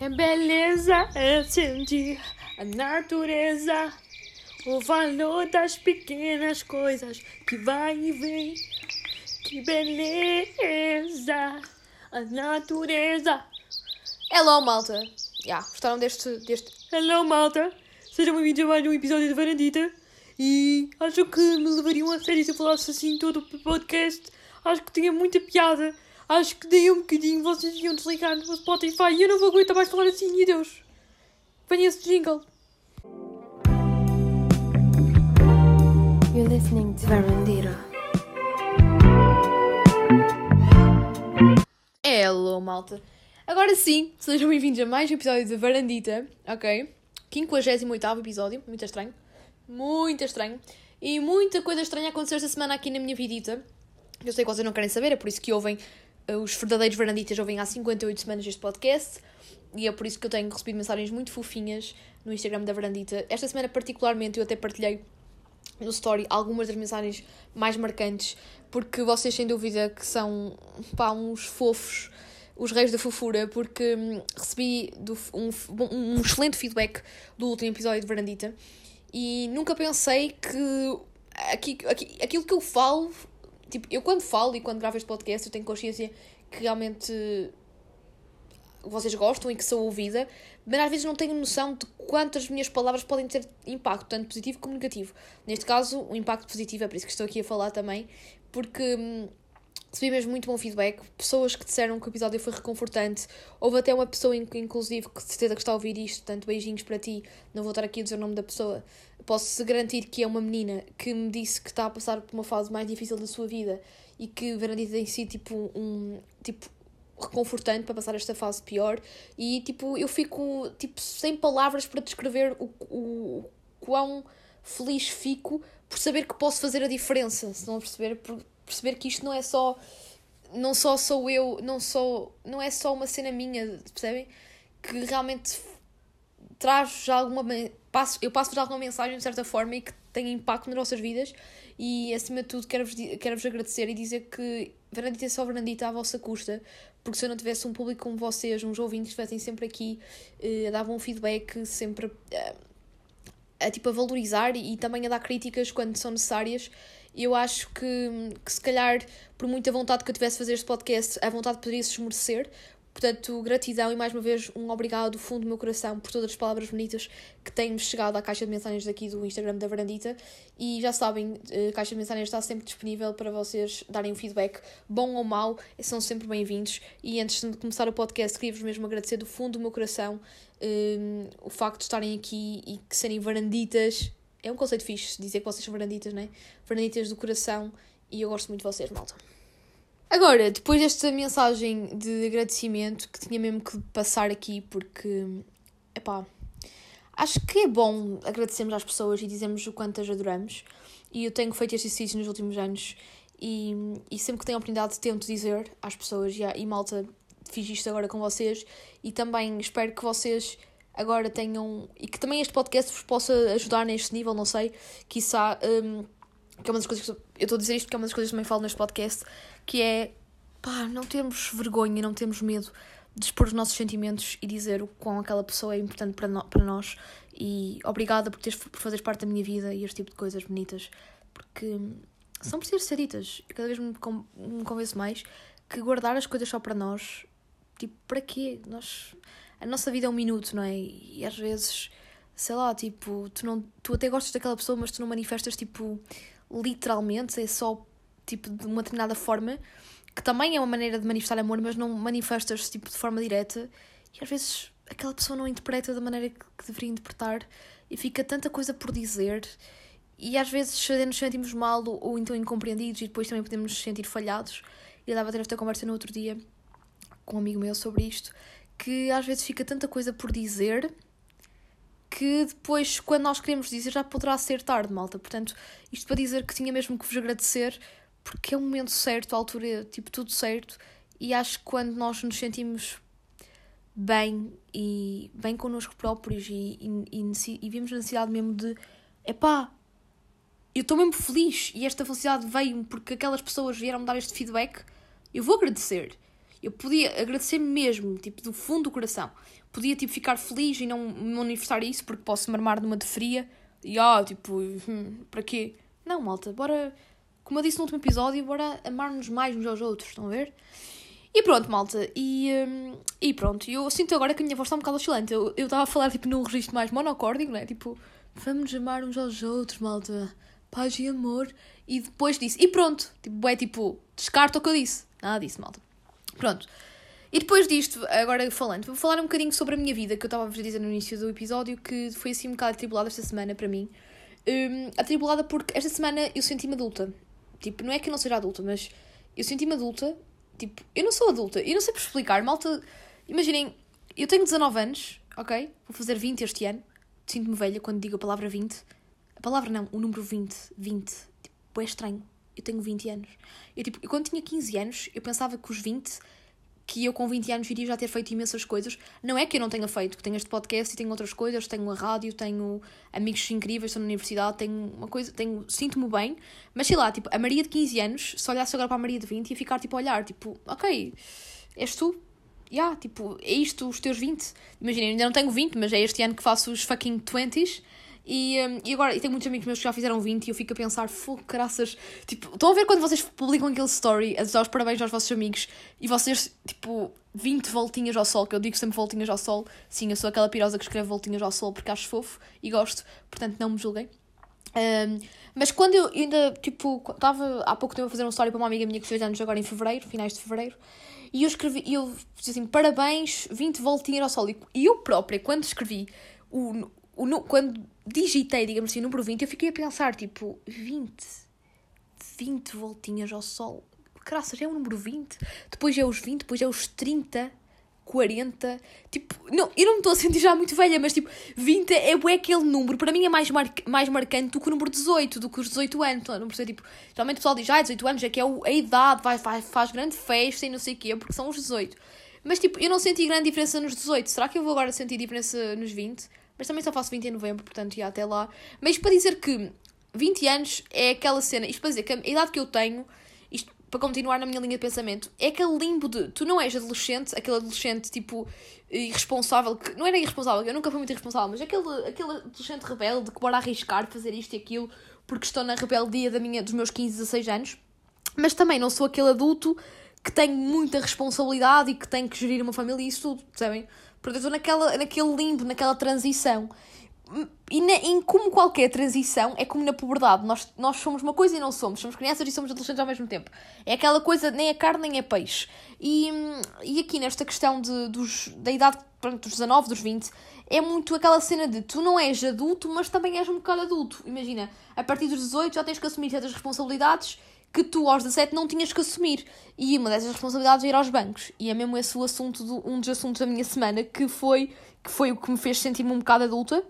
É beleza é sentir a natureza, o valor das pequenas coisas que vai e vem. Que beleza, a natureza. Hello, malta. Yeah, gostaram deste, deste... Hello, malta. Sejam bem-vindos a mais um episódio de Varandita. E acho que me levariam a sério se eu falasse assim todo o podcast. Acho que tinha muita piada. Acho que daí um bocadinho vocês iam desligar no Spotify e eu não vou aguentar mais falar assim, e Deus. Venha esse jingle. You're listening to Verandira. Hello, malta. Agora sim, sejam bem-vindos a mais um episódio de Varandita, ok? 58 episódio, muito estranho. Muito estranho. E muita coisa estranha aconteceu esta semana aqui na minha vidita. Eu sei que vocês não querem saber, é por isso que ouvem os verdadeiros varanditas ouvem há 58 semanas este podcast. E é por isso que eu tenho recebido mensagens muito fofinhas no Instagram da Varandita. Esta semana, particularmente, eu até partilhei no story algumas das mensagens mais marcantes, porque vocês, sem dúvida, que são pá, uns fofos, os reis da fofura, porque hum, recebi do, um, um excelente feedback do último episódio de Varandita e nunca pensei que aqui, aqui, aquilo que eu falo, tipo, eu quando falo e quando gravo este podcast, eu tenho consciência que realmente vocês gostam e que sou ouvida, mas às vezes não tenho noção de quantas minhas palavras podem ter impacto, tanto positivo como negativo. Neste caso, o impacto positivo é por isso que estou aqui a falar também, porque hum, recebi mesmo muito bom feedback, pessoas que disseram que o episódio foi reconfortante, houve até uma pessoa, inclusive, que de certeza que está a ouvir isto, portanto, beijinhos para ti, não vou estar aqui a dizer o nome da pessoa, posso garantir que é uma menina que me disse que está a passar por uma fase mais difícil da sua vida e que Verandita tem sido tipo um tipo reconfortante para passar esta fase pior. E tipo eu fico tipo sem palavras para descrever o, o, o quão feliz fico por saber que posso fazer a diferença se não perceber por perceber que isto não é só não só sou eu não sou não é só uma cena minha percebem? Que realmente traz já alguma passo, eu passo-vos alguma mensagem de certa forma e que tem impacto nas nossas vidas. E acima de tudo quero-vos quero -vos agradecer e dizer que Fernandita é só Fernandita à vossa custa porque se eu não tivesse um público como vocês, uns ouvintes que estivessem sempre aqui eh, a dar um feedback sempre a, tipo, a valorizar e, e também a dar críticas quando são necessárias eu acho que, que se calhar por muita vontade que eu tivesse de fazer este podcast a vontade poderia se esmorecer Portanto, gratidão e mais uma vez um obrigado do fundo do meu coração por todas as palavras bonitas que têm chegado à caixa de mensagens daqui do Instagram da Varandita. E já sabem, a caixa de mensagens está sempre disponível para vocês darem um feedback, bom ou mau, são sempre bem-vindos. E antes de começar o podcast, queria-vos mesmo agradecer do fundo do meu coração um, o facto de estarem aqui e que serem varanditas. É um conceito fixe dizer que vocês são varanditas, não é? Varanditas do coração e eu gosto muito de vocês, malta. Agora, depois desta mensagem de agradecimento que tinha mesmo que passar aqui, porque, epá, acho que é bom agradecermos às pessoas e dizermos o quanto as adoramos. E eu tenho feito estes exercício nos últimos anos e, e sempre que tenho a oportunidade tento dizer às pessoas e, e malta, fiz isto agora com vocês e também espero que vocês agora tenham e que também este podcast vos possa ajudar neste nível, não sei, quiçá. Um, que é uma das coisas que eu estou a dizer isto porque é uma das coisas que também falo neste podcast, que é pá, não termos vergonha, não termos medo de expor os nossos sentimentos e dizer o quão aquela pessoa é importante para, no, para nós. E obrigada por, teres, por fazeres parte da minha vida e este tipo de coisas bonitas, porque são precisas ser ditas. Eu cada vez me, me convenço mais que guardar as coisas só para nós, tipo, para quê? Nós, a nossa vida é um minuto, não é? E às vezes, sei lá, tipo, tu, não, tu até gostas daquela pessoa, mas tu não manifestas, tipo, literalmente, é só tipo de uma determinada forma, que também é uma maneira de manifestar amor, mas não manifestas tipo de forma direta, e às vezes aquela pessoa não interpreta da maneira que deveria interpretar e fica tanta coisa por dizer. E às vezes nos sentimos mal ou, então incompreendidos e depois também podemos nos sentir falhados. Eu dava a ter esta conversa no outro dia com um amigo meu sobre isto, que às vezes fica tanta coisa por dizer que depois, quando nós queremos dizer, já poderá ser tarde, malta. Portanto, isto para dizer que tinha mesmo que vos agradecer, porque é o momento certo, a altura, tipo, tudo certo. E acho que quando nós nos sentimos bem e bem connosco próprios e, e, e, e vimos a necessidade mesmo de epá, eu estou mesmo feliz e esta felicidade veio porque aquelas pessoas vieram me dar este feedback, eu vou agradecer. Eu podia agradecer mesmo, tipo, do fundo do coração. Podia, tipo, ficar feliz e não me manifestar isso porque posso me armar numa de fria e, ah, tipo, hum, para quê? Não, malta, bora, como eu disse no último episódio, bora amar-nos mais uns aos outros, estão a ver? E pronto, malta, e, hum, e pronto, eu sinto agora que a minha voz está um bocado oscilante. Eu estava a falar, tipo, num registro mais monocórdico, né? Tipo, vamos amar uns aos outros, malta, paz e amor. E depois disse, e pronto, tipo, é tipo, descarta o que eu disse. Nada disso, malta. Pronto. E depois disto, agora falando, vou falar um bocadinho sobre a minha vida, que eu estava a vos dizer no início do episódio, que foi assim um bocado atribulada esta semana para mim. Um, atribulada porque esta semana eu senti-me adulta. Tipo, não é que eu não seja adulta, mas eu senti-me adulta. Tipo, eu não sou adulta, eu não sei por explicar. Malta, imaginem, eu tenho 19 anos, ok? Vou fazer 20 este ano. Sinto-me velha quando digo a palavra 20. A palavra não, o número 20. 20. Tipo, é estranho. Eu tenho 20 anos. Eu, tipo, quando tinha 15 anos, eu pensava que os 20 que eu com 20 anos iria já ter feito imensas coisas. Não é que eu não tenha feito, que tenho este podcast e tenho outras coisas, tenho a rádio, tenho amigos incríveis, estou na universidade, tenho uma coisa, tenho, sinto-me bem, mas sei lá, tipo, a Maria de 15 anos, se olhasse agora para a Maria de 20 ia ficar tipo a olhar, tipo, ok, és tu? Ya, yeah, tipo, é isto os teus 20? Imaginem, ainda não tenho 20, mas é este ano que faço os fucking 20s. E, um, e agora, e tenho muitos amigos meus que já fizeram 20 e eu fico a pensar, fogo, graças. Tipo, estão a ver quando vocês publicam aquele story a dar os parabéns aos vossos amigos e vocês, tipo, 20 voltinhas ao sol, que eu digo sempre voltinhas ao sol. Sim, eu sou aquela pirosa que escreve voltinhas ao sol porque acho fofo e gosto, portanto não me julguem. Um, mas quando eu ainda, tipo, estava há pouco tempo a fazer uma story para uma amiga minha que fez anos agora em fevereiro, finais de fevereiro, e eu escrevi, eu disse assim, parabéns, 20 voltinhas ao sol. E eu própria, quando escrevi o, o, quando digitei, digamos assim, o número 20, eu fiquei a pensar, tipo, 20. 20 voltinhas ao sol. Graças, é o número 20. Depois é os 20, depois é os 30, 40. Tipo, não, eu não me estou a sentir já muito velha, mas tipo, 20 é, é aquele número. Para mim é mais, mar, mais marcante do que o número 18, do que os 18 anos. Não percebo, tipo, geralmente o pessoal diz, ah, 18 anos é que é a idade, vai, vai, faz grande festa e não sei o quê, porque são os 18. Mas tipo, eu não senti grande diferença nos 18. Será que eu vou agora sentir diferença nos 20? Mas também só faço 20 em novembro, portanto, ia até lá. Mas para dizer que 20 anos é aquela cena, isto para dizer que a idade que eu tenho, isto para continuar na minha linha de pensamento, é aquele limbo de tu não és adolescente, aquele adolescente tipo irresponsável, que não era irresponsável, eu nunca fui muito irresponsável, mas aquele, aquele adolescente rebelde que bora arriscar fazer isto e aquilo porque estou na rebeldia da minha, dos meus 15, 16 anos, mas também não sou aquele adulto que tem muita responsabilidade e que tem que gerir uma família e isso tudo, percebem? Portanto, eu estou naquela, naquele limbo, naquela transição. E na, em como qualquer transição, é como na puberdade. Nós, nós somos uma coisa e não somos. Somos crianças e somos adolescentes ao mesmo tempo. É aquela coisa, nem é carne nem é peixe. E, e aqui nesta questão de, dos, da idade pronto, dos 19, dos 20, é muito aquela cena de tu não és adulto, mas também és um bocado adulto. Imagina, a partir dos 18 já tens que assumir certas responsabilidades que tu aos 17 não tinhas que assumir. E uma dessas responsabilidades é ir aos bancos. E é mesmo esse o assunto, do, um dos assuntos da minha semana, que foi, que foi o que me fez sentir-me um bocado adulta.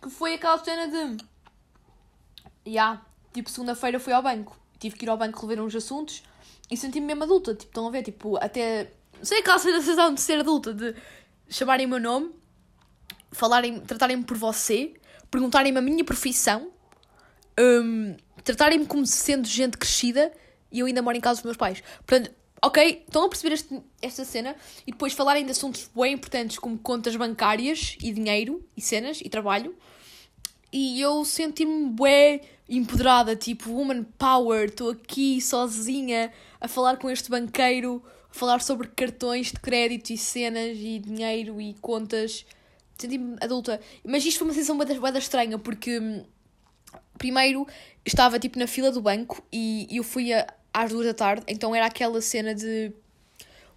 Que foi aquela cena de... Já, yeah, tipo, segunda-feira fui ao banco. Tive que ir ao banco rever uns assuntos e senti-me mesmo adulta. Tipo, estão a ver, tipo, até... Sei aquela sensação de ser adulta, de chamarem o meu nome, falarem, tratarem-me por você, perguntarem-me a minha profissão, um, tratarem-me como sendo gente crescida e eu ainda moro em casa dos meus pais. Portanto, ok, estão a perceber este, esta cena e depois falarem de assuntos bem importantes como contas bancárias e dinheiro e cenas e trabalho. E eu senti-me bem empoderada, tipo, woman power, estou aqui sozinha a falar com este banqueiro, a falar sobre cartões de crédito e cenas e dinheiro e contas. Senti-me adulta. Mas isto foi uma sensação bem estranha porque hum, primeiro estava tipo na fila do banco e eu fui a, às duas da tarde, então era aquela cena de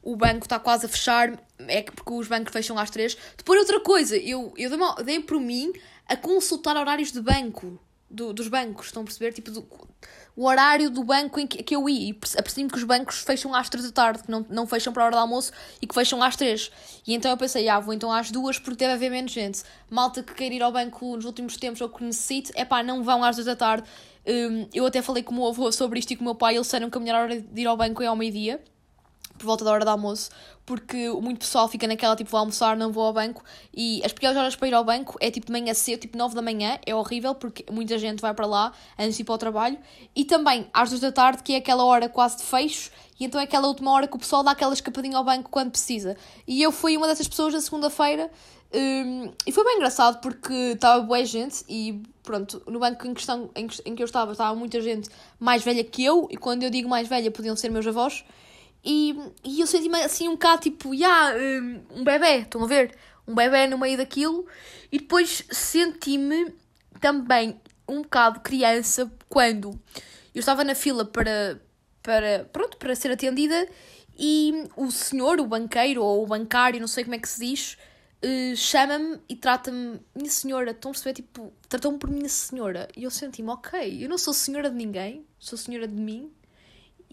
o banco está quase a fechar, é porque os bancos fecham às três. Depois outra coisa, eu, eu dei, dei por mim a consultar horários de banco, do, dos bancos, estão a perceber? Tipo, do, o horário do banco em que, que eu ia. E apercebi-me que os bancos fecham às 3 da tarde, que não, não fecham para a hora do almoço e que fecham às 3. E então eu pensei, ah, vou então às 2 porque deve haver menos gente. Malta que queira ir ao banco nos últimos tempos ou que necessite, é pá, não vão às 2 da tarde. Um, eu até falei com o meu avô sobre isto e com o meu pai, eles disseram que a melhor hora de ir ao banco é ao meio-dia por volta da hora do almoço, porque muito pessoal fica naquela tipo, vou almoçar, não vou ao banco, e as piores horas para ir ao banco é tipo de manhã cedo, tipo 9 da manhã, é horrível, porque muita gente vai para lá antes de ir para o trabalho, e também às 2 da tarde, que é aquela hora quase de fecho, e então é aquela última hora que o pessoal dá aquela escapadinha ao banco quando precisa. E eu fui uma dessas pessoas na segunda-feira, um, e foi bem engraçado porque estava boa gente e pronto, no banco em questão em, em que eu estava, estava muita gente mais velha que eu, e quando eu digo mais velha podiam ser meus avós, e, e eu senti-me assim um bocado tipo, ya, um, um bebê, estão a ver? Um bebê no meio daquilo, e depois senti-me também um bocado criança quando eu estava na fila para, para, pronto, para ser atendida e o senhor, o banqueiro ou o bancário, não sei como é que se diz, eh, chama-me e trata-me, minha senhora, estão a perceber, tipo, tratou-me por minha senhora. E eu senti-me, ok, eu não sou senhora de ninguém, sou senhora de mim.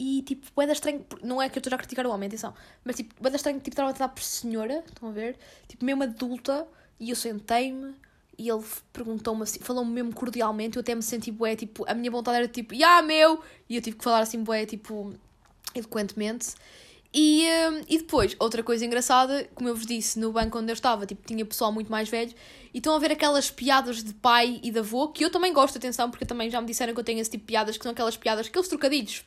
E tipo, é da estranho, não é que eu estou a criticar o homem, atenção, mas tipo, é da estranho, tipo, estava a tratar por senhora, estão a ver? Tipo, mesmo adulta, e eu sentei-me e ele perguntou-me assim, falou-me mesmo cordialmente, eu até me senti bué, tipo, a minha vontade era tipo, ya meu, e eu tive que falar assim bué, tipo, eloquentemente. E, hum, e depois, outra coisa engraçada, como eu vos disse, no banco onde eu estava, tipo, tinha pessoal muito mais velho, e estão a ver aquelas piadas de pai e de avô, que eu também gosto, atenção, porque também já me disseram que eu tenho esse tipo de piadas, que são aquelas piadas, aqueles trocadilhos.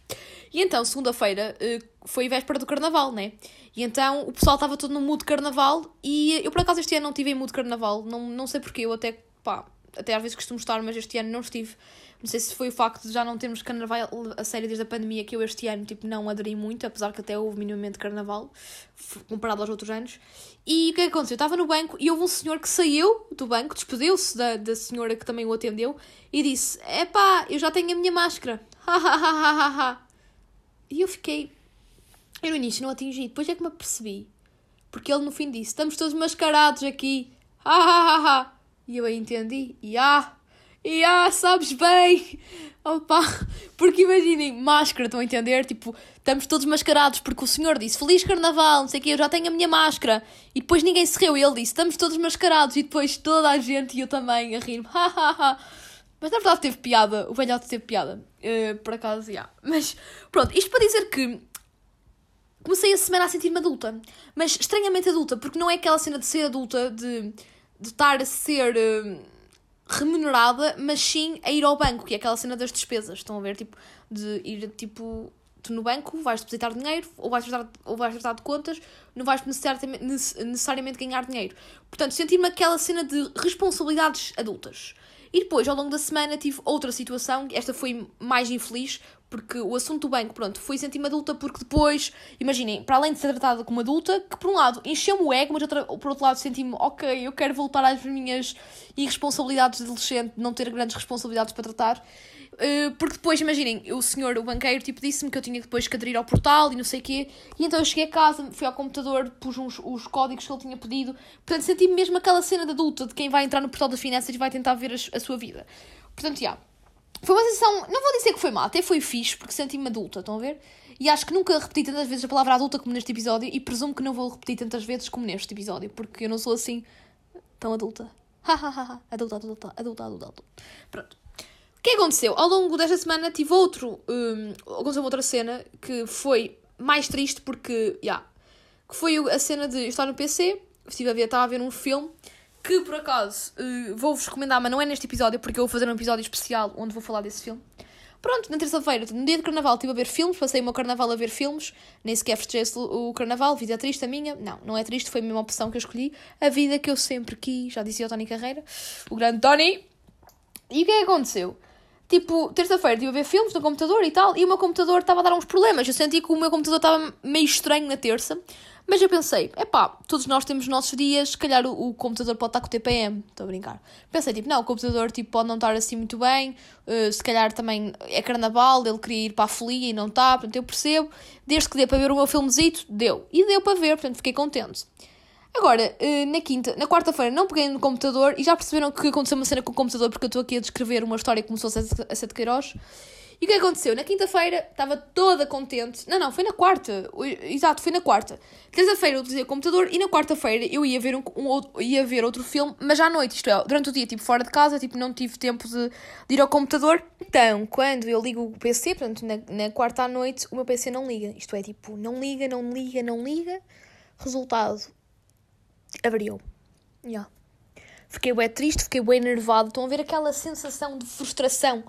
E então, segunda-feira, eh, foi véspera do carnaval, né? E então, o pessoal estava todo no mood de carnaval, e eu, por acaso, este ano não tive em mood de carnaval, não, não sei porquê, eu até, pá, até às vezes costumo estar, mas este ano não estive. Não sei se foi o facto de já não termos carnaval a sério desde a pandemia que eu este ano tipo, não aderi muito, apesar que até houve minimamente carnaval, comparado aos outros anos. E o que é que aconteceu? Eu estava no banco e houve um senhor que saiu do banco, despediu-se da, da senhora que também o atendeu e disse: Epá, eu já tenho a minha máscara. e eu fiquei. Eu no início não atingi, depois é que me apercebi. Porque ele no fim disse: Estamos todos mascarados aqui. E eu aí entendi. E ah, e ah, sabes bem. Opa, porque imaginem, máscara, estão a entender? Tipo, estamos todos mascarados porque o senhor disse Feliz Carnaval, não sei o quê, eu já tenho a minha máscara. E depois ninguém se riu e ele disse Estamos todos mascarados. E depois toda a gente e eu também a rir-me. Mas na verdade teve piada, o velhote teve piada. Eh, por acaso, já. Mas pronto, isto para dizer que comecei a semana a sentir-me adulta. Mas estranhamente adulta, porque não é aquela cena de ser adulta, de, de estar a ser eh, remunerada, mas sim a ir ao banco, que é aquela cena das despesas. Estão a ver? Tipo, de ir tipo. Tu no banco vais depositar dinheiro ou vais tratar, ou vais tratar de contas, não vais necessariamente, necessariamente ganhar dinheiro. Portanto, senti-me aquela cena de responsabilidades adultas. E depois, ao longo da semana, tive outra situação, esta foi mais infeliz, porque o assunto do banco, pronto, foi sentir-me adulta, porque depois, imaginem, para além de ser tratada como adulta, que por um lado encheu-me o ego, mas outra, por outro lado senti-me, ok, eu quero voltar às minhas irresponsabilidades de adolescente, não ter grandes responsabilidades para tratar. Uh, porque depois, imaginem, o senhor, o banqueiro, tipo, disse-me que eu tinha depois que aderir ao portal e não sei o quê. E então eu cheguei a casa, fui ao computador, pus uns, os códigos que ele tinha pedido. Portanto, senti-me mesmo aquela cena de adulta, de quem vai entrar no portal das finanças e vai tentar ver a, a sua vida. Portanto, já. Foi uma sensação, não vou dizer que foi má, até foi fixe, porque senti-me adulta, estão a ver? E acho que nunca repeti tantas vezes a palavra adulta como neste episódio, e presumo que não vou repetir tantas vezes como neste episódio, porque eu não sou assim tão adulta. Hahaha, adulta, adulta, adulta, adulta, adulta. Pronto. O que aconteceu? Ao longo desta semana tive outro. Um, aconteceu uma outra cena que foi mais triste porque. já yeah, que foi a cena de eu estar no PC, estive a ver, estava a ver um filme que por acaso uh, vou-vos recomendar, mas não é neste episódio porque eu vou fazer um episódio especial onde vou falar desse filme. Pronto, na terça-feira, no dia de carnaval, estive a ver filmes, passei o meu carnaval a ver filmes, nem sequer festejei o carnaval, vida triste a minha. Não, não é triste, foi a mesma opção que eu escolhi, a vida que eu sempre quis, já dizia o Tony Carreira, o grande Tony. E o que é que aconteceu? Tipo, terça-feira estive a ver filmes no computador e tal, e o meu computador estava a dar uns problemas. Eu senti que o meu computador estava meio estranho na terça, mas eu pensei, epá, todos nós temos nossos dias, se calhar o, o computador pode estar com o TPM, estou a brincar. Pensei, tipo, não, o computador tipo, pode não estar assim muito bem, uh, se calhar também é carnaval, ele queria ir para a folia e não está, portanto eu percebo. Desde que dê para ver o meu filmezito, deu. E deu para ver, portanto fiquei contente. Agora, na quinta, na quarta-feira, não peguei no computador e já perceberam que aconteceu uma cena com o computador porque eu estou aqui a descrever uma história se fosse a Sete Queiroz. E o que aconteceu? Na quinta-feira estava toda contente. Não, não, foi na quarta. Exato, foi na quarta. Terça-feira eu utilizei o computador e na quarta-feira eu ia ver, um, um ia ver outro filme, mas à noite, isto é, durante o dia, tipo, fora de casa, tipo, não tive tempo de, de ir ao computador. Então, quando eu ligo o PC, portanto, na, na quarta à noite, o meu PC não liga. Isto é, tipo, não liga, não liga, não liga. Resultado, avariou. Yeah. Fiquei bem triste, fiquei bem nervado. Estão a ver aquela sensação de frustração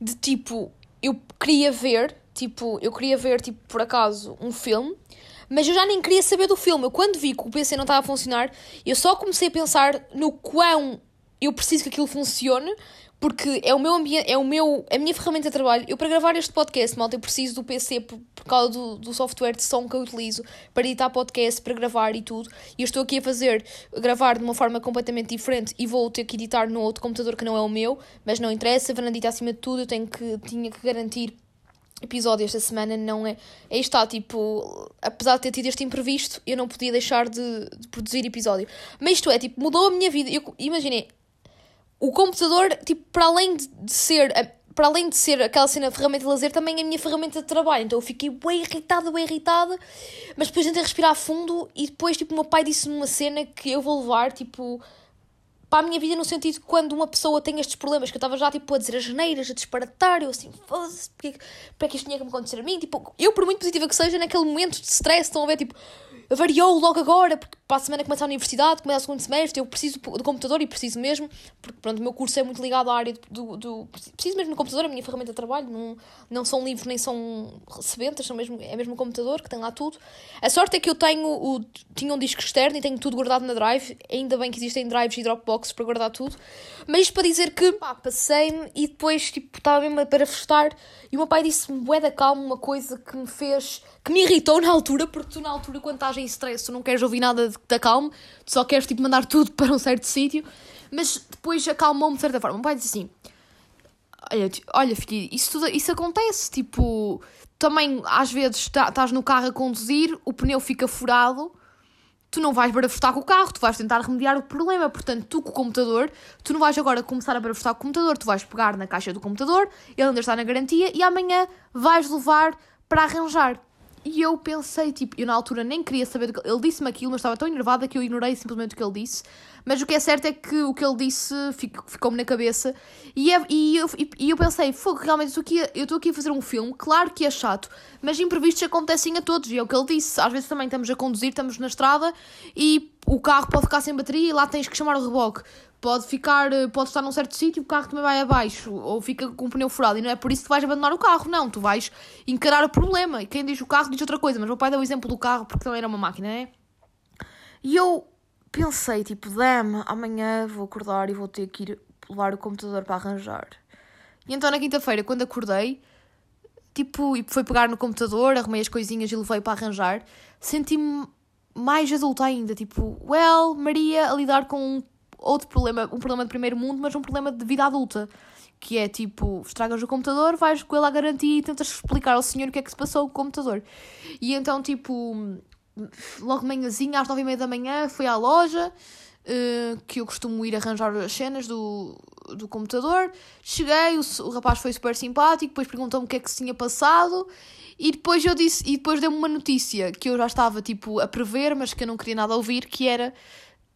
de tipo, eu queria ver, tipo, eu queria ver, tipo, por acaso, um filme, mas eu já nem queria saber do filme. Eu quando vi que o PC não estava a funcionar, eu só comecei a pensar no quão eu preciso que aquilo funcione, porque é o meu ambiente, é o meu, a minha ferramenta de trabalho. Eu para gravar este podcast, malta, eu preciso do PC por, por causa do, do software de som que eu utilizo para editar podcast, para gravar e tudo. E eu estou aqui a fazer, a gravar de uma forma completamente diferente e vou ter que editar no outro computador que não é o meu, mas não interessa, Fernandita acima de tudo, eu tenho que, tinha que garantir episódio esta semana não é. Aí está, tipo, apesar de ter tido este imprevisto, eu não podia deixar de, de produzir episódio. Mas isto é, tipo, mudou a minha vida. Eu imaginei, o computador, tipo, para além de, de ser. Para além de ser aquela cena de ferramenta de lazer, também é a minha ferramenta de trabalho. Então eu fiquei bem irritada, bem irritada. Mas depois tentei respirar fundo e depois, tipo, o meu pai disse-me uma cena que eu vou levar, tipo, para a minha vida no sentido que quando uma pessoa tem estes problemas, que eu estava já tipo a dizer as geneiras, a disparatar, eu assim, foda-se, porque, porque é que isto tinha que me acontecer a mim? Tipo, eu, por muito positiva que seja, naquele momento de stress, estão a ver, tipo, variou logo agora, porque para a semana começa a universidade, começa o segundo semestre, eu preciso do computador e preciso mesmo, porque pronto, o meu curso é muito ligado à área do. do preciso mesmo do computador, a minha ferramenta de trabalho, não, não são livros nem são recebentas, são mesmo, é mesmo o computador que tem lá tudo. A sorte é que eu tenho o, tinha um disco externo e tenho tudo guardado na drive, ainda bem que existem drives e dropboxes para guardar tudo, mas isto para dizer que passei-me e depois tipo, estava mesmo para festar e o meu pai disse-me, bué da calma, uma coisa que me fez, que me irritou na altura, porque tu na altura quando estás em stress tu não queres ouvir nada de- da calma, tu só queres tipo mandar tudo para um certo sítio, mas depois acalmou-me de certa forma. O meu pai disse assim, olha, olha filho, isso, tudo, isso acontece, tipo, também às vezes tá- estás no carro a conduzir, o pneu fica furado, tu não vais barafustar com o carro, tu vais tentar remediar o problema. Portanto, tu com o computador, tu não vais agora começar a barafustar com o computador, tu vais pegar na caixa do computador, ele ainda está na garantia e amanhã vais levar para arranjar. E eu pensei, tipo, eu na altura nem queria saber que ele disse-me aquilo, mas estava tão enervada que eu ignorei simplesmente o que ele disse. Mas o que é certo é que o que ele disse fic- ficou-me na cabeça e, é- e, eu, e, e eu pensei, fogo, realmente eu estou aqui a fazer um filme, claro que é chato, mas imprevistos acontecem a todos, e é o que ele disse. Às vezes também estamos a conduzir, estamos na estrada e o carro pode ficar sem bateria e lá tens que chamar o reboque. Pode ficar, eh, pode estar num certo sítio o carro também vai abaixo, ou fica com o pneu furado, e não é por isso que vais abandonar o carro, não, tu vais encarar o problema. E quem diz o carro diz outra coisa, mas o meu pai deu o exemplo do carro porque também era uma máquina, é? E eu pensei, tipo, damn, amanhã vou acordar e vou ter que ir levar o computador para arranjar. E então na quinta-feira, quando acordei, tipo, e foi pegar no computador, arrumei as coisinhas e levei para arranjar, senti-me mais adulta ainda, tipo, well, Maria a lidar com outro problema, um problema de primeiro mundo, mas um problema de vida adulta. Que é tipo, estragas o computador, vais com ele à garantia e tentas explicar ao senhor o que é que se passou com o computador. E então, tipo, logo manhãzinha, às nove e meia da manhã, fui à loja, eh, que eu costumo ir arranjar as cenas do, do computador. Cheguei, o, o rapaz foi super simpático, depois perguntou-me o que é que se tinha passado. E depois eu disse, e depois deu-me uma notícia que eu já estava tipo a prever, mas que eu não queria nada ouvir, que era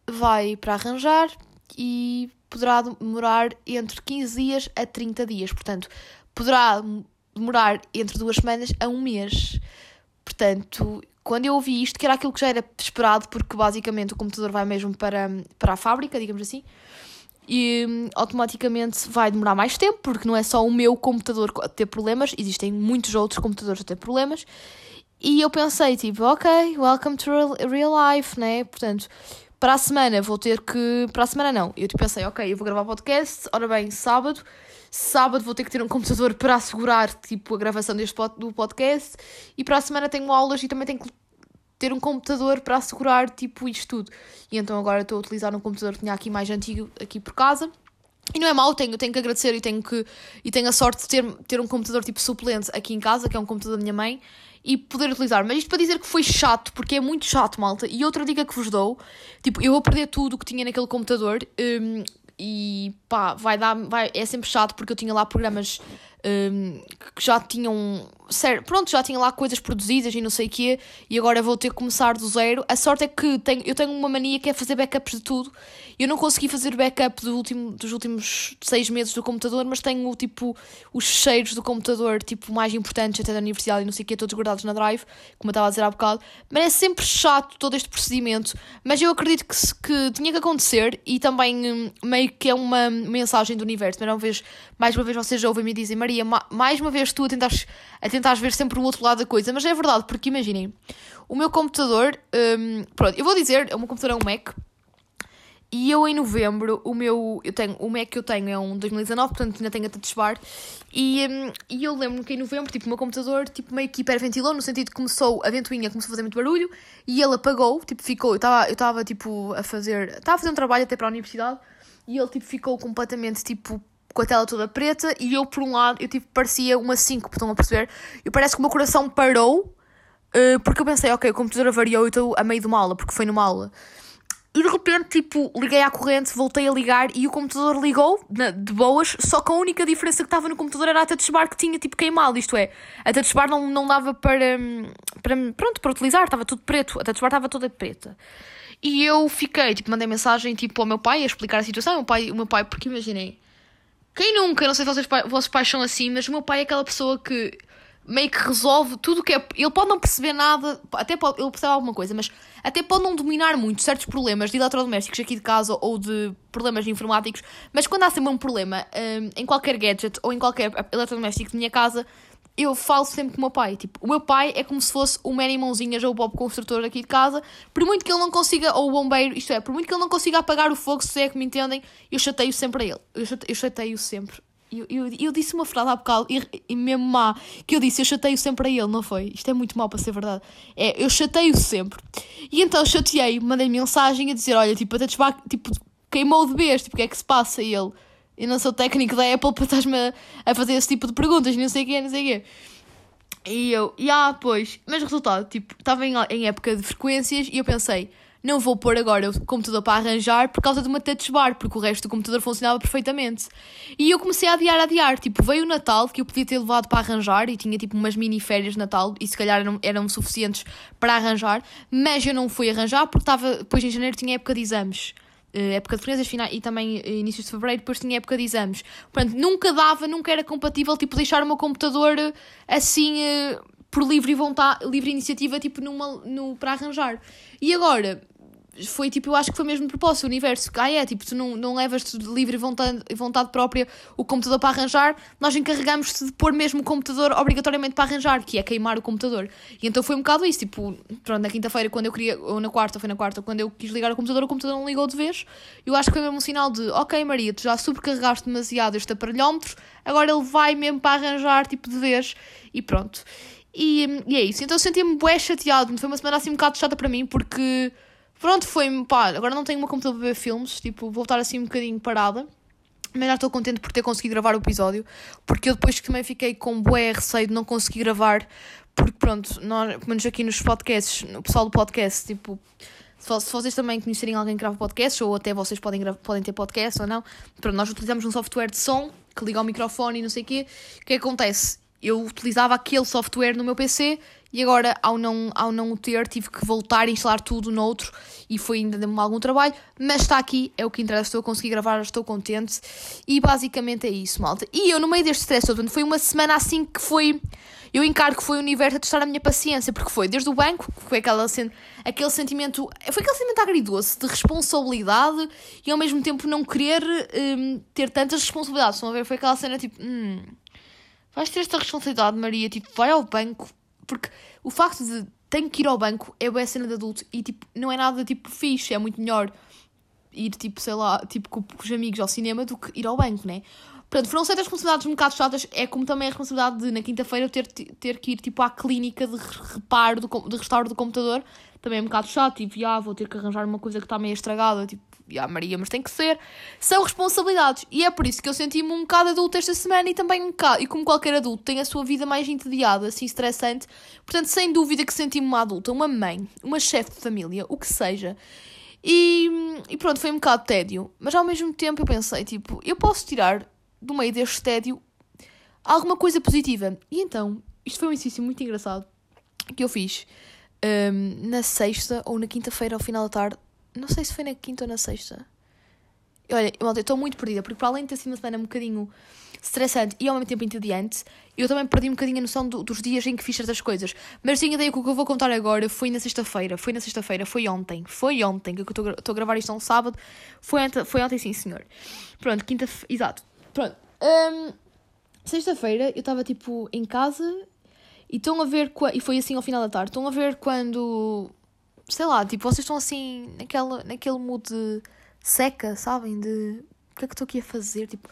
vai para arranjar e poderá demorar entre 15 dias a 30 dias. Portanto, poderá demorar entre duas semanas a um mês. Portanto, quando eu ouvi isto, que era aquilo que já era esperado, porque basicamente o computador vai mesmo para, para a fábrica, digamos assim, e hum, automaticamente vai demorar mais tempo, porque não é só o meu computador a ter problemas, existem muitos outros computadores a ter problemas. E eu pensei, tipo, ok, welcome to real, life, né? Portanto, para a semana vou ter que. Para a semana não. Eu tipo, pensei, ok, eu vou gravar podcast, ora bem, sábado. Sábado vou ter que ter um computador para assegurar, tipo, a gravação deste pod- do podcast. E para a semana tenho aulas e também tenho que ter um computador para assegurar, tipo, isto tudo. E então agora estou a utilizar um computador que tinha aqui mais antigo, aqui por casa. E não é mau, tenho, tenho que agradecer e tenho, que, e tenho a sorte de ter, ter um computador tipo suplente aqui em casa, que é um computador da minha mãe, e poder utilizar. Mas isto para dizer que foi chato, porque é muito chato, malta. E outra dica que vos dou, tipo, eu vou perder tudo o que tinha naquele computador hum, e pá, vai dar, vai, é sempre chato porque eu tinha lá programas hum, que já tinham. Sério, pronto, já tinha lá coisas produzidas e não sei o quê, e agora vou ter que começar do zero. A sorte é que tenho, eu tenho uma mania que é fazer backups de tudo. Eu não consegui fazer backup do último, dos últimos seis meses do computador, mas tenho tipo os cheiros do computador tipo mais importantes até da universidade e não sei o quê, todos guardados na drive, como eu estava a dizer há bocado. Mas é sempre chato todo este procedimento. Mas eu acredito que, que tinha que acontecer e também hum, meio que é uma mensagem do universo. Mais uma vez, mais uma vez vocês ouvem-me e dizem, Maria, ma- mais uma vez tu a tentares, tentares ver sempre o outro lado da coisa. Mas é verdade, porque imaginem, o meu computador, hum, pronto, eu vou dizer, o meu computador é um Mac. E eu em novembro, o meu, eu tenho, o Mac que eu tenho é um 2019, portanto ainda tenho a touch. E, hum, e eu lembro-me que em novembro, tipo, o meu computador, tipo, meio que hiperventilou, no sentido que começou, a ventoinha começou a fazer muito barulho, e ele apagou, tipo, ficou, eu estava, eu estava tipo, a fazer, estava a fazer um trabalho até para a universidade, e ele, tipo, ficou completamente, tipo, com a tela toda preta, e eu, por um lado, eu, tipo, parecia uma 5, estão a perceber? Eu parece que o meu coração parou, eh, porque eu pensei, ok, o computador avariou e estou a meio de uma aula, porque foi numa aula. E de repente, tipo, liguei à corrente, voltei a ligar e o computador ligou, de boas, só que a única diferença que estava no computador era a touch bar que tinha, tipo, queimado. Isto é, a touch bar não, não dava para, para, pronto, para utilizar, estava tudo preto. A touch bar estava toda preta. E eu fiquei, tipo, mandei mensagem, tipo, ao meu pai a explicar a situação. O pai, o meu pai porque imaginei, quem nunca, não sei se vocês, vossos pais são assim, mas o meu pai é aquela pessoa que meio que resolve tudo o que é. Ele pode não perceber nada, até pode, ele percebe alguma coisa, mas até pode não dominar muito certos problemas de eletrodomésticos aqui de casa ou de problemas informáticos. Mas quando há sempre um problema hum, em qualquer gadget ou em qualquer eletrodoméstico de minha casa, eu falo sempre com o meu pai. Tipo, o meu pai é como se fosse o Manny Mãozinhas ou o Bob Construtor aqui de casa. Por muito que ele não consiga, ou o bombeiro, isto é, por muito que ele não consiga apagar o fogo, se é que me entendem, eu chateio sempre a ele. Eu eu chateio sempre. Eu, eu, eu disse uma frase há bocado, e, e mesmo má, que eu disse, eu chateio sempre a ele, não foi? Isto é muito mau para ser verdade. É, eu chateio sempre. E então chateei, mandei mensagem a dizer, olha, tipo, até desba- tipo, queimou de vez, tipo, o que é que se passa? E ele, eu não sou técnico da Apple para estás-me a, a fazer esse tipo de perguntas, não sei o quê, não sei o quê. E eu, e ah, pois, mas resultado, tipo, estava em, em época de frequências e eu pensei, não vou pôr agora o computador para arranjar por causa de uma touch bar, porque o resto do computador funcionava perfeitamente. E eu comecei a adiar, a adiar, tipo, veio o Natal, que eu podia ter levado para arranjar, e tinha tipo umas mini férias de Natal, e se calhar eram, eram suficientes para arranjar, mas eu não fui arranjar porque estava, depois em janeiro tinha época de exames. Eh, época de frequências final e também eh, inícios de fevereiro, depois tinha época de exames. Portanto, nunca dava, nunca era compatível, tipo, deixar o meu computador eh, assim, por livre vontade, livre iniciativa, tipo, numa, no, para arranjar. E agora, foi tipo, eu acho que foi mesmo de propósito, o universo. Ah, é, tipo, tu não, não levas-te de livre vontade, vontade própria o computador para arranjar, nós encarregamos-te de pôr mesmo o computador obrigatoriamente para arranjar, que é queimar o computador. E então foi um bocado isso, tipo, pronto, na quinta-feira, quando eu queria, ou na quarta, foi na quarta, quando eu quis ligar o computador, o computador não ligou de vez. Eu acho que foi mesmo um sinal de, ok, Maria, tu já supercarregaste demasiado este aparelhómetro, agora ele vai mesmo para arranjar, tipo, de vez, e pronto. E, e é isso. Então senti-me bué chateado. Foi uma semana assim um bocado chata para mim, porque pronto, foi pá, agora não tenho uma computador para ver filmes, tipo, vou estar assim um bocadinho parada. Mas já estou contente por ter conseguido gravar o episódio, porque eu depois também fiquei com bué receio de não conseguir gravar, porque pronto, nós, pelo menos aqui nos podcasts, o pessoal do podcast, tipo, se vo- se vocês também conhecerem alguém que grava podcasts, ou até vocês podem, podem ter podcast ou não, pronto, nós utilizamos um software de som que liga ao microfone e não sei o quê. O que é que acontece? Eu utilizava aquele software no meu PC e agora, ao não, ao não o ter, tive que voltar a instalar tudo noutro e foi ainda deu-me algum trabalho, mas está aqui, é o que interessa, estou a conseguir gravar, estou contente e basicamente é isso, malta. E eu, no meio deste stress foi uma semana assim que foi. Eu encaro que foi o universo a testar a minha paciência, porque foi desde o banco, que foi aquela, aquele sentimento. Foi aquele sentimento agridoce de responsabilidade e ao mesmo tempo não querer hum, ter tantas responsabilidades. Estão a ver? Foi aquela cena tipo. Hum, vais ter esta responsabilidade, Maria, tipo, vai ao banco. Porque o facto de tenho que ir ao banco é boa cena de adulto e tipo, não é nada tipo fixe, é muito melhor ir tipo, sei lá, tipo com, os amigos ao cinema do que ir ao banco, né? Portanto, foram certas responsabilidades um bocado chatas, é como também a responsabilidade de na quinta-feira ter, ter que ir tipo à clínica de reparo, do, de restauro do computador, também é um bocado chato, tipo, ah, vou ter que arranjar uma coisa que está meio estragada, tipo, ah, Maria, mas tem que ser. São responsabilidades. E é por isso que eu senti-me um bocado adulto esta semana e também um bocado, e como qualquer adulto tem a sua vida mais entediada, assim, estressante. Portanto, sem dúvida que senti-me uma adulta, uma mãe, uma chefe de família, o que seja. E, e pronto, foi um bocado tédio. Mas ao mesmo tempo eu pensei, tipo, eu posso tirar do meio deste tédio alguma coisa positiva. E então, isto foi um exercício muito engraçado que eu fiz hum, na sexta ou na quinta-feira ao final da tarde. Não sei se foi na quinta ou na sexta. Olha, eu estou muito perdida, porque para além de ter sido uma semana um bocadinho estressante e ao mesmo tempo entediante, eu também perdi um bocadinho a noção do- dos dias em que fiz certas coisas. Mas tenho ideia que o que eu vou contar agora foi na sexta-feira, foi na sexta-feira, foi ontem, foi ontem, que eu estou a gravar isto a um sábado, foi ontem, foi ontem sim, senhor. Pronto, quinta exato. Pronto. Hum, sexta-feira eu estava tipo em casa e estão a ver, e foi assim ao final da tarde, estão a ver quando, sei lá, tipo, vocês estão assim naquela, naquele mood de seca, sabem? De o que é que estou aqui a fazer? Tipo,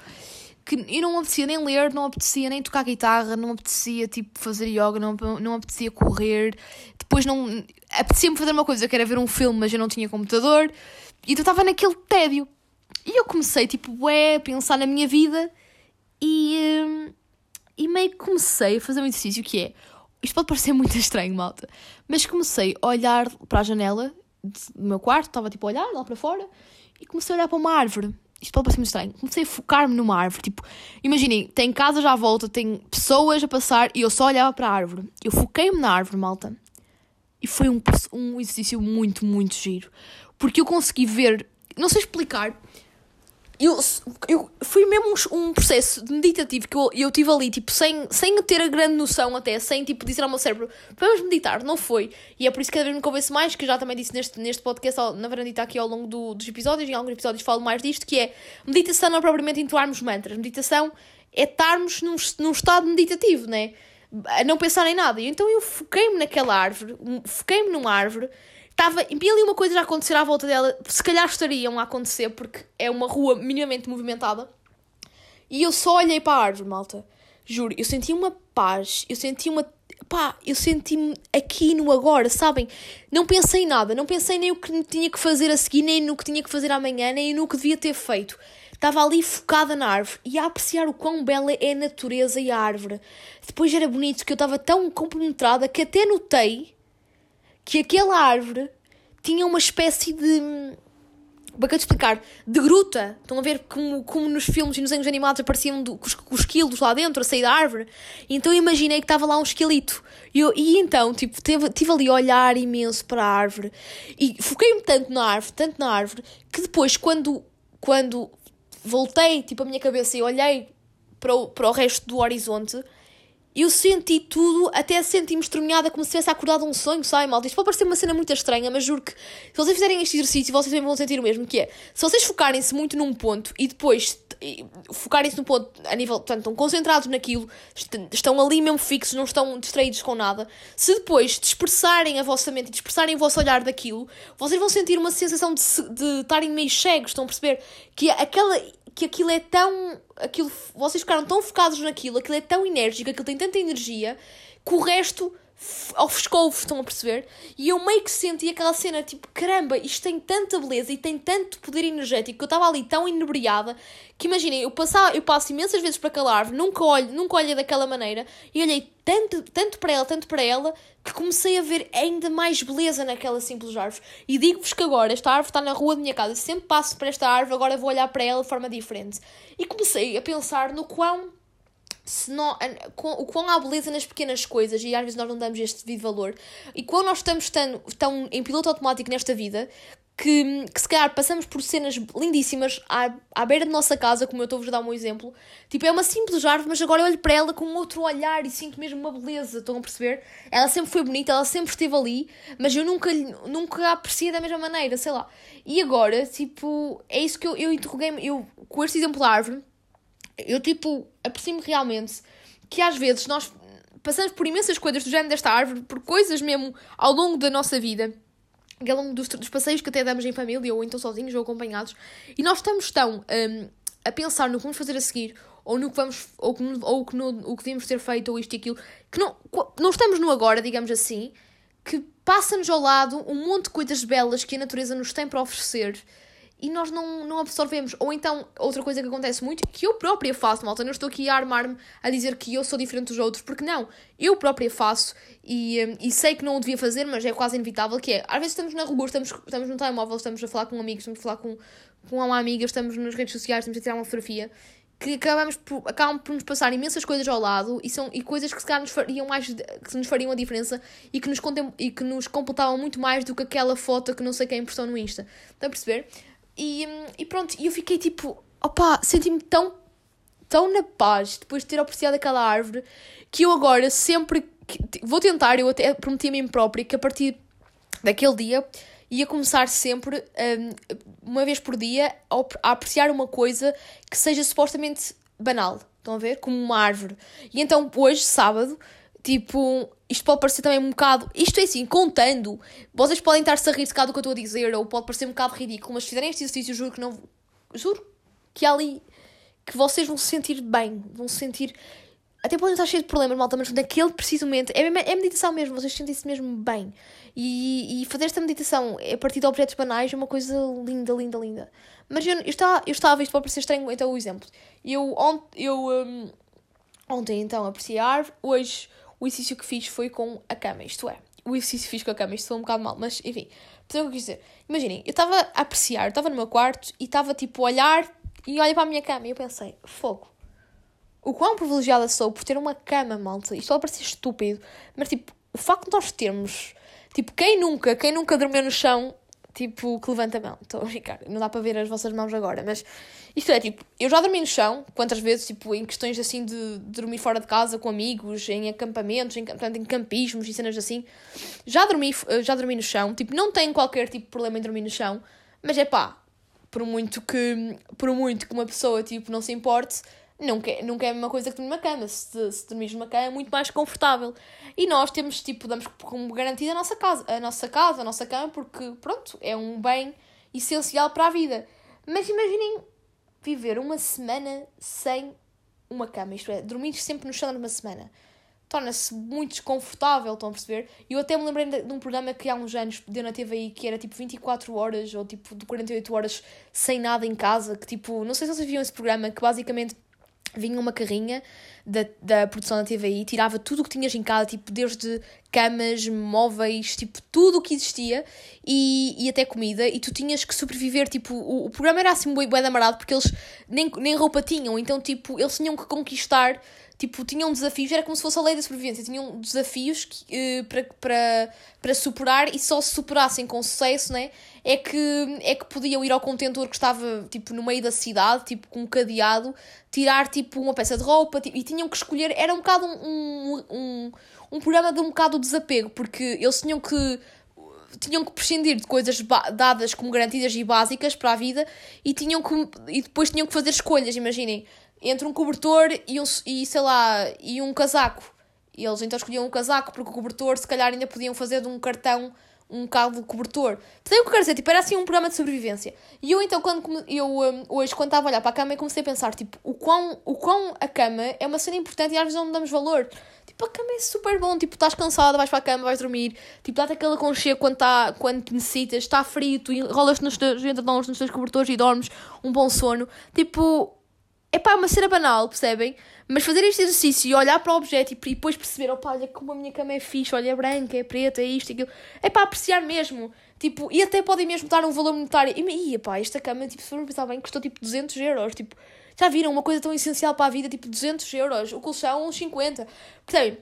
que eu não apetecia nem ler, não apetecia nem tocar guitarra, não apetecia tipo fazer yoga, não, não apetecia correr. Depois não. Apetecia-me fazer uma coisa que era ver um filme, mas eu não tinha computador. E eu estava naquele tédio. E eu comecei, tipo, ué, a pensar na minha vida e. hum, e meio que comecei a fazer um exercício que é. Isto pode parecer muito estranho, malta. Mas comecei a olhar para a janela do meu quarto, estava tipo a olhar lá para fora e comecei a olhar para uma árvore. Isto pode parecer muito estranho. Comecei a focar-me numa árvore. Tipo, imaginem, tem casas à volta, tem pessoas a passar e eu só olhava para a árvore. Eu foquei-me na árvore, malta. E foi um, um exercício muito, muito giro. Porque eu consegui ver, não sei explicar, eu, eu foi mesmo um, um processo meditativo que eu, eu tive ali, tipo, sem, sem ter a grande noção até, sem tipo dizer ao meu cérebro, vamos meditar, não foi. E é por isso que cada vez me convence mais, que eu já também disse neste, neste podcast, na varandita aqui ao longo do- dos episódios, em alguns episódios falo mais disto, que é meditação não é propriamente entoarmos mantras, meditação é estarmos num, num estado meditativo, né? A não pensar em nada. E então eu foquei-me naquela árvore, foquei-me numa árvore, Estava, e ali uma coisa a acontecer à volta dela, se calhar estariam a acontecer, porque é uma rua minimamente movimentada. E eu só olhei para a árvore, malta. Juro, eu senti uma paz, eu senti uma. Pá, eu senti-me aqui no agora, sabem? Não pensei em nada, não pensei nem o que tinha que fazer a seguir, nem no que tinha que fazer amanhã, nem no que devia ter feito. Estava ali focada na árvore e a apreciar o quão bela é a natureza e a árvore. Depois era bonito que eu estava tão compenetrada que até notei que aquela árvore tinha uma espécie de. Como é que eu te explicar? De gruta. Estão a ver como, como nos filmes e nos desenhos animados apareciam do, os, os quilos lá dentro a sair da árvore? Então eu imaginei que estava lá um esqueleto. E, eu, e então, tipo, tive, tive ali a olhar imenso para a árvore. E foquei-me tanto na árvore, tanto na árvore, que depois, quando, quando voltei, tipo, a minha cabeça e olhei para o, para o resto do horizonte, eu senti tudo, até senti-me estremunhada como se tivesse acordado um sonho, sabe, malta? Isto pode parecer uma cena muito estranha, mas juro que se vocês fizerem este exercício, vocês também vão sentir o mesmo, que é, se vocês focarem-se muito num ponto e depois focarem-se num ponto a nível, portanto, estão concentrados naquilo, est- estão ali mesmo fixos, não estão distraídos com nada, se depois dispersarem a vossa mente e dispersarem o vosso olhar daquilo, vocês vão sentir uma sensação de, se- de estarem meio cegos, estão a perceber? Que aquela que aquilo é tão. Aquilo, vocês ficaram tão focados naquilo, aquilo é tão enérgico, aquilo tem tanta energia, que o resto ofuscou-vos, estão a perceber? E eu meio que senti aquela cena, tipo, caramba, isto tem tanta beleza e tem tanto poder energético, que eu estava ali tão inebriada, que imaginem, eu, eu passo imensas vezes para aquela árvore, nunca olho, nunca olhei daquela maneira, e olhei tanto, tanto para ela, tanto para ela, que comecei a ver ainda mais beleza naquela simples árvore. E digo-vos que agora, esta árvore está na rua da minha casa, sempre passo para esta árvore, agora vou olhar para ela de forma diferente. E comecei a pensar no quão se não, o quão há beleza nas pequenas coisas e às vezes nós não damos este devido valor e quão nós estamos tão, tão em piloto automático nesta vida que, que se calhar passamos por cenas lindíssimas à, à beira de nossa casa, como eu estou-vos a dar um exemplo. Tipo, é uma simples árvore, mas agora eu olho para ela com outro olhar e sinto mesmo uma beleza, estão a perceber? Ela sempre foi bonita, ela sempre esteve ali, mas eu nunca, nunca a apreciei da mesma maneira, sei lá. E agora, tipo, é isso que eu, eu interroguei-me, eu, com este exemplo da árvore, eu tipo aprecio-me realmente que às vezes nós passamos por imensas coisas do género desta árvore, por coisas mesmo ao longo da nossa vida, ao longo dos, dos passeios que até damos em família, ou então sozinhos ou acompanhados, e nós estamos tão hum, a pensar no que vamos fazer a seguir, ou no que vamos, ou, que, ou que no, o que devíamos ter feito, ou isto e aquilo, que não, não estamos no agora, digamos assim, que passa-nos ao lado um monte de coisas belas que a natureza nos tem para oferecer e nós não, não absorvemos. Ou então, outra coisa que acontece muito, que eu própria faço, malta, não estou aqui a armar-me a dizer que eu sou diferente dos outros, porque não, eu própria faço e, hum, e sei que não o devia fazer, mas é quase inevitável, que é, às vezes estamos na rua, estamos, estamos no telemóvel, estamos a falar com amigos, estamos a falar com, com uma amiga, estamos nas redes sociais, estamos a tirar uma fotografia que acabamos por, acabam por nos passar imensas coisas ao lado e, são, e coisas que se calhar nos fariam mais que nos fariam a diferença e que nos, contem, e que nos completavam muito mais do que aquela foto que não sei quem postou no Insta. Estão a perceber? E, e pronto, eu fiquei tipo, opá, senti-me tão, tão na paz depois de ter apreciado aquela árvore que eu agora sempre que- vou tentar, eu até prometi a mim própria que a partir daquele dia ia começar sempre, hum, uma vez por dia, a apreciar uma coisa que seja supostamente banal. Estão a ver? Como uma árvore. E então, hoje, sábado, tipo, isto pode parecer também um bocado. Isto é assim, contando. Vocês podem estar-se a rir de do que eu estou a dizer, ou pode parecer um bocado ridículo, mas se fizerem este exercício, juro que não. Juro que ali. que vocês vão se sentir bem. Vão se sentir. Até podem estar cheios de problemas, malta, mas naquele preciso momento. É, é meditação mesmo, vocês sentem-se mesmo bem. E, e fazer esta meditação a partir de objetos banais é uma coisa linda, linda, linda. Mas eu, eu, estava, eu estava, isto pode parecer estranho, então o exemplo. Eu, ont, eu hum, ontem então apreciei a árvore, hoje o exercício que fiz foi com a cama, isto é. O exercício que fiz com a cama, isto foi um bocado mal, mas enfim. Percebem o que eu quis dizer? Imaginem, eu estava a apreciar, estava no meu quarto e estava tipo a olhar e olha para a minha cama e eu pensei, fogo. O quão privilegiada sou por ter uma cama, malta. Isto pode parecer estúpido, mas tipo, o facto de nós termos, tipo, quem nunca, quem nunca dormiu no chão, tipo, que levanta a mão. Estou a brincar, não dá para ver as vossas mãos agora, mas isto é tipo, eu já dormi no chão, quantas vezes, tipo, em questões assim de, de dormir fora de casa com amigos, em acampamentos, em, portanto, em campismos e cenas assim. Já dormi, eh, já dormi no chão, tipo, não tenho qualquer tipo de problema em dormir no chão, mas é pá, por muito que, por muito que uma pessoa, tipo, não se importe, nunca, é- nunca é a mesma coisa que dormir numa cama. Se, se dormires numa cama é muito mais confortável. E nós temos, tipo, damos como garantida a nossa casa, a nossa casa, a nossa cama, porque, pronto, é um bem essencial para a vida. Mas imaginem viver uma semana sem uma cama, isto é, dormir sempre no chão durante uma semana. Torna-se muito desconfortável, estão a perceber? Eu até me lembrei de, um programa que há uns anos deu na TVI que era tipo 24 horas ou tipo de 48 horas sem nada em casa. Que tipo, não sei se vocês viram esse programa, que basicamente vinha uma carrinha da, da produção da TVI, tirava tudo o que tinhas em casa, tipo, desde camas, móveis, tipo, tudo o que existia e, e até comida, e tu tinhas que sobreviver, tipo, o, o programa era assim bué bué amarado porque eles nem, nem roupa tinham, então, tipo, eles tinham que conquistar, tipo, tinham desafios, era como se fosse a lei da sobrevivência, tinham desafios que, eh, para, para, para superar e só se superassem com sucesso, né, é que, é que podiam ir ao contentor que estava, tipo, no meio da cidade, tipo, com um cadeado, tirar, tipo, uma peça de roupa, tipo, e tinham que escolher, era um bocado um, um, um, um programa de um bocado de desapego, porque eles tinham que tinham que prescindir de coisas dadas como garantidas e básicas para a vida e tinham que e depois tinham que fazer escolhas, imaginem, entre um cobertor e um e sei lá, e um casaco. E eles então escolhiam um casaco porque o cobertor se calhar ainda podiam fazer de um cartão um de cobertor. Percebem o que quero dizer? Tipo, era assim um programa de sobrevivência. E eu então, quando eu hum, hoje, quando estava a olhar para a cama, comecei a pensar, tipo, o quão, o quão a cama é uma cena importante e às vezes não damos valor. Tipo, a cama é super bom, tipo, estás cansada, vais para a cama, vais dormir, tipo, dá-te aquele aconchego quando, tá, quando te necessitas, está frio, tu enrolas-te nos teus, nos teus cobertores e dormes um bom sono. Tipo, é pá, uma cena banal, percebem? Mas fazer este exercício e olhar para o objeto e e depois perceber, opá, olha como a minha cama é fixe, olha, é branca, é preta, é isto, é aquilo. É para apreciar mesmo. Tipo, e até podem mesmo dar um valor monetário. E, e pá, esta cama, tipo, se for pensar bem, custou tipo 200 euros. Tipo, já viram uma coisa tão essencial para a vida, tipo 200 euros. O colchão, uns 50. Percebem?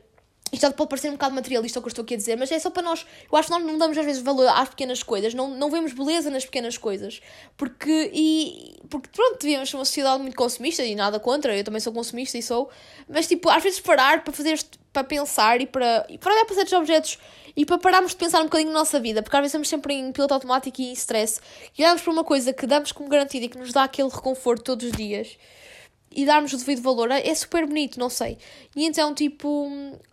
Isto pode parecer um bocado materialista o que eu estou aqui a dizer, mas é só para nós. Eu acho que nós não damos às vezes valor às pequenas coisas, não, não vemos beleza nas pequenas coisas. Porque, e, porque pronto, vivemos uma sociedade muito consumista e nada contra, eu também sou consumista e sou. Mas tipo, às vezes parar para fazer, para pensar e para, e para olhar para certos objetos e para pararmos de pensar um bocadinho na nossa vida, porque às vezes estamos sempre em piloto automático e em stress e olhamos para uma coisa que damos como garantida e que nos dá aquele reconforto todos os dias e darmos o devido valor é super bonito, não sei. E então, tipo,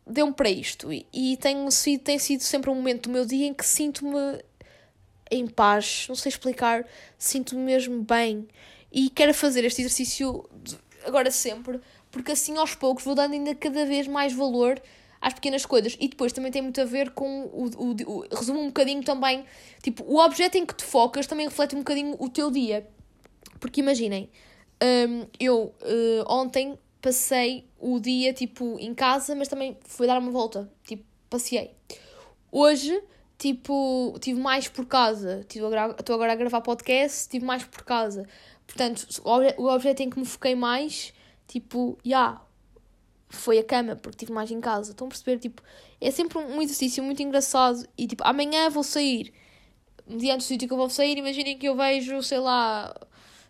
deu-me para isto. E, e tenho sido, tem sido sempre um momento do meu dia em que sinto-me em paz, não sei explicar, sinto-me mesmo bem. E quero fazer este exercício agora sempre, porque assim aos poucos vou dando ainda cada vez mais valor às pequenas coisas. E depois também tem muito a ver com o, o, o resumo um bocadinho também, tipo, o objeto em que te focas também reflete um bocadinho o teu dia. Porque imaginem, hum, eu eh, ontem passei o dia tipo em casa, mas também fui dar uma volta, tipo, passei. Hoje, tipo, tive mais por casa. Tive agora- Estou agora a gravar podcast, tive mais por casa. Portanto, o objeto em que me foquei mais tipo, já, yeah, foi a cama, porque tive mais em casa. Estão a perceber? Tipo, é sempre um exercício muito engraçado. E tipo, amanhã vou sair, mediante o sítio que eu vou sair, imaginem que eu vejo, sei lá,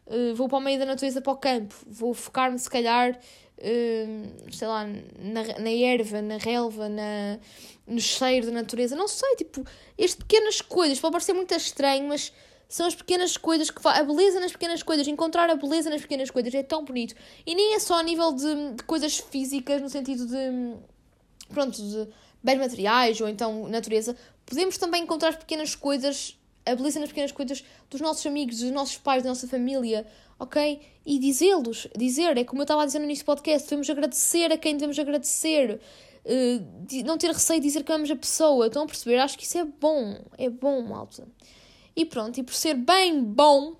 uh, vou para o meio da natureza para o campo, vou focar-me se calhar, uh, sei lá, na, na erva, na relva, na, no cheiro da natureza. Não sei, tipo, estas pequenas coisas, pode parecer muito estranho, mas são as pequenas coisas que a beleza nas pequenas coisas, encontrar a beleza nas pequenas coisas é tão bonito. E nem é só a nível de, de coisas físicas, no sentido de pronto, de bens materiais ou então natureza. Podemos também encontrar as pequenas coisas, a beleza nas pequenas coisas dos nossos amigos, dos nossos pais, da nossa família, ok? E dizê-los, dizer, é como eu estava a dizer no início do podcast, devemos agradecer a quem devemos agradecer. Uh, não ter receio de dizer que amamos a pessoa. Estão a perceber? Acho que isso é bom. É bom, malta. E pronto, e por ser bem bom,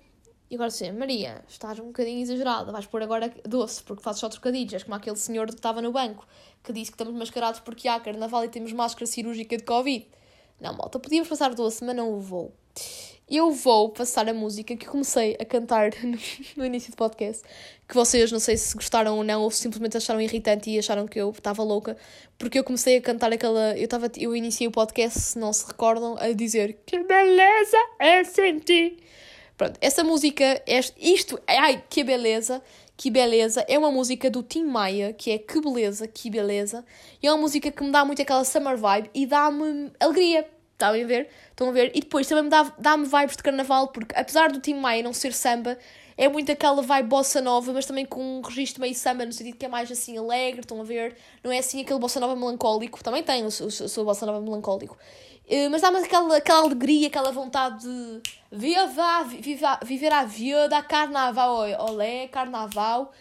e agora sim, Maria, estás um bocadinho exagerada, vais pôr agora doce, porque fazes só trocadilhos, és como aquele senhor que estava no banco, que disse que estamos mascarados porque há carnaval e temos máscara cirúrgica de Covid. Não, malta, podíamos passar doce, mas não o vou eu vou passar a música que comecei a cantar no, início do podcast, que vocês não sei se gostaram ou não, ou simplesmente acharam irritante e acharam que eu estava louca, porque eu comecei a cantar aquela. Eu, tava, eu iniciei o podcast, se não se recordam, a dizer Que beleza é sentir. Pronto, essa música, isto, ai, que beleza, que beleza, é uma música do Tim Maia, que é Que beleza, que beleza, e é uma música que me dá muito aquela summer vibe e dá-me alegria Estão a ver? Estão a ver? E depois também me dá-me dá vibes de carnaval, porque apesar do Tim Maia não ser samba, é muito aquela vibe bossa nova, mas também com um registro meio samba, no sentido que é mais assim alegre, estão a ver? Não é assim aquele bossa nova melancólico, também tem o, o, o seu bossa nova melancólico. Uh, mas dá-me aquela, aquela alegria, aquela vontade de viva, viva, viver a vida, carnaval, olé, carnaval.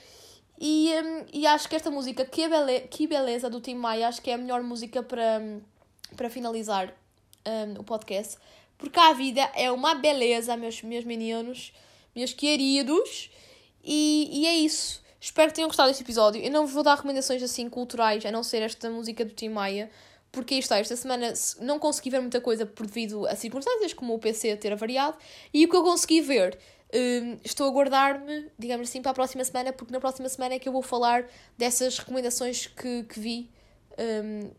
E, um, e acho que esta música, que, bele, que beleza, do Tim Maia, acho que é a melhor música para, para finalizar um, o podcast, porque a vida é uma beleza, meus, meus meninos, meus queridos, e, e é isso. Espero que tenham gostado deste episódio. Eu não vos vou dar recomendações assim culturais, a não ser esta música do Tim Maia, porque isto está, esta semana não consegui ver muita coisa por devido a circunstâncias, como o PC ter avariado, e o que eu consegui ver, um, estou a guardar-me, digamos assim, para a próxima semana, porque na próxima semana é que eu vou falar dessas recomendações que, que vi. Um,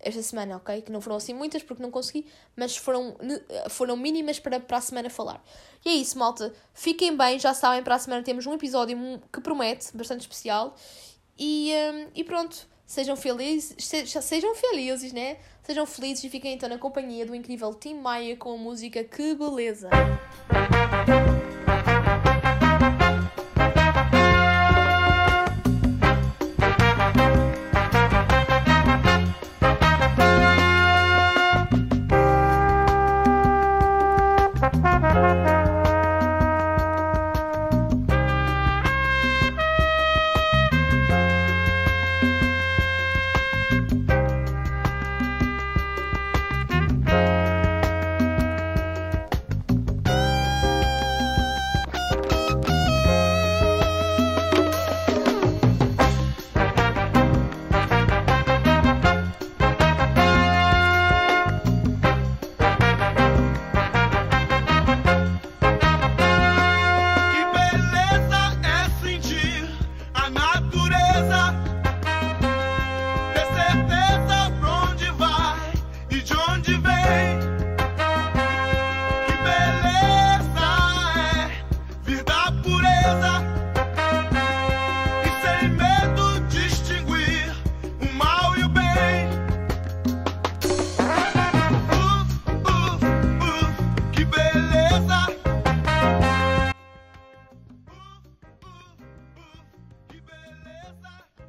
esta semana, ok? Que não foram assim muitas porque não consegui, mas foram, foram mínimas para, para a semana falar. E é isso, malta. Fiquem bem, já sabem, para a semana temos um episódio que promete, bastante especial. E, um, e pronto, sejam felizes, sejam felizes, né? Sejam felizes e fiquem então na companhia do incrível Tim Maia com a música Que Beleza!